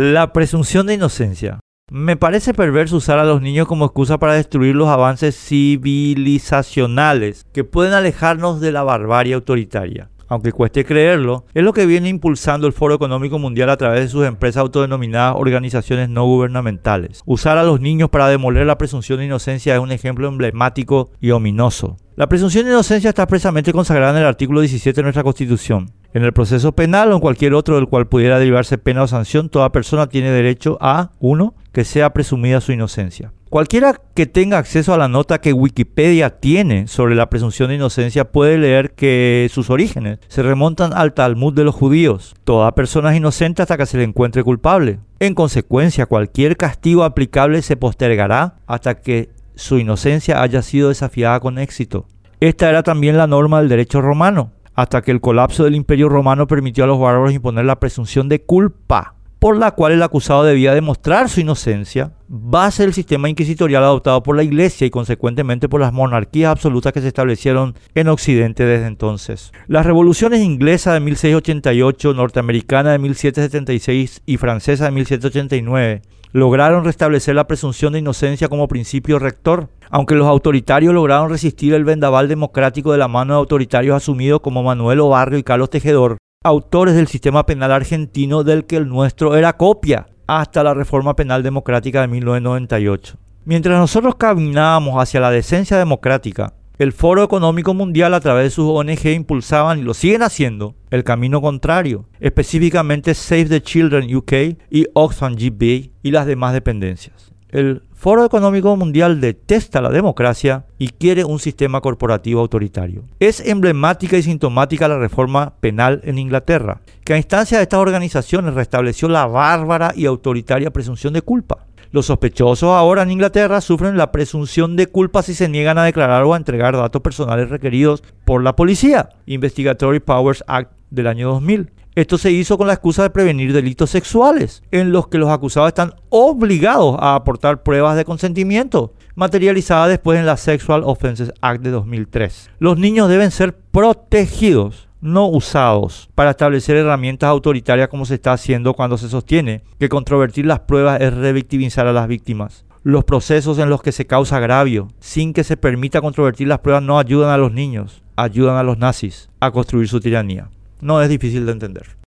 La presunción de inocencia. Me parece perverso usar a los niños como excusa para destruir los avances civilizacionales que pueden alejarnos de la barbarie autoritaria. Aunque cueste creerlo, es lo que viene impulsando el Foro Económico Mundial a través de sus empresas autodenominadas organizaciones no gubernamentales. Usar a los niños para demoler la presunción de inocencia es un ejemplo emblemático y ominoso. La presunción de inocencia está expresamente consagrada en el artículo 17 de nuestra Constitución. En el proceso penal o en cualquier otro del cual pudiera derivarse pena o sanción, toda persona tiene derecho a 1 que sea presumida su inocencia. Cualquiera que tenga acceso a la nota que Wikipedia tiene sobre la presunción de inocencia puede leer que sus orígenes se remontan al Talmud de los judíos. Toda persona es inocente hasta que se le encuentre culpable. En consecuencia, cualquier castigo aplicable se postergará hasta que su inocencia haya sido desafiada con éxito. Esta era también la norma del derecho romano, hasta que el colapso del imperio romano permitió a los bárbaros imponer la presunción de culpa por la cual el acusado debía demostrar su inocencia, base del sistema inquisitorial adoptado por la Iglesia y consecuentemente por las monarquías absolutas que se establecieron en Occidente desde entonces. Las revoluciones inglesa de 1688, norteamericana de 1776 y francesa de 1789 lograron restablecer la presunción de inocencia como principio rector, aunque los autoritarios lograron resistir el vendaval democrático de la mano de autoritarios asumidos como Manuel Obarrio y Carlos Tejedor, autores del sistema penal argentino del que el nuestro era copia hasta la reforma penal democrática de 1998. Mientras nosotros caminábamos hacia la decencia democrática, el Foro Económico Mundial a través de sus ONG impulsaban y lo siguen haciendo el camino contrario, específicamente Save the Children UK y Oxfam GB y las demás dependencias. El Foro Económico Mundial detesta la democracia y quiere un sistema corporativo autoritario. Es emblemática y sintomática la reforma penal en Inglaterra, que a instancia de estas organizaciones restableció la bárbara y autoritaria presunción de culpa. Los sospechosos ahora en Inglaterra sufren la presunción de culpa si se niegan a declarar o a entregar datos personales requeridos por la policía. Investigatory Powers Act del año 2000. Esto se hizo con la excusa de prevenir delitos sexuales, en los que los acusados están obligados a aportar pruebas de consentimiento, materializadas después en la Sexual Offenses Act de 2003. Los niños deben ser protegidos, no usados, para establecer herramientas autoritarias como se está haciendo cuando se sostiene que controvertir las pruebas es revictimizar a las víctimas. Los procesos en los que se causa agravio, sin que se permita controvertir las pruebas, no ayudan a los niños, ayudan a los nazis a construir su tiranía no es difícil de entender.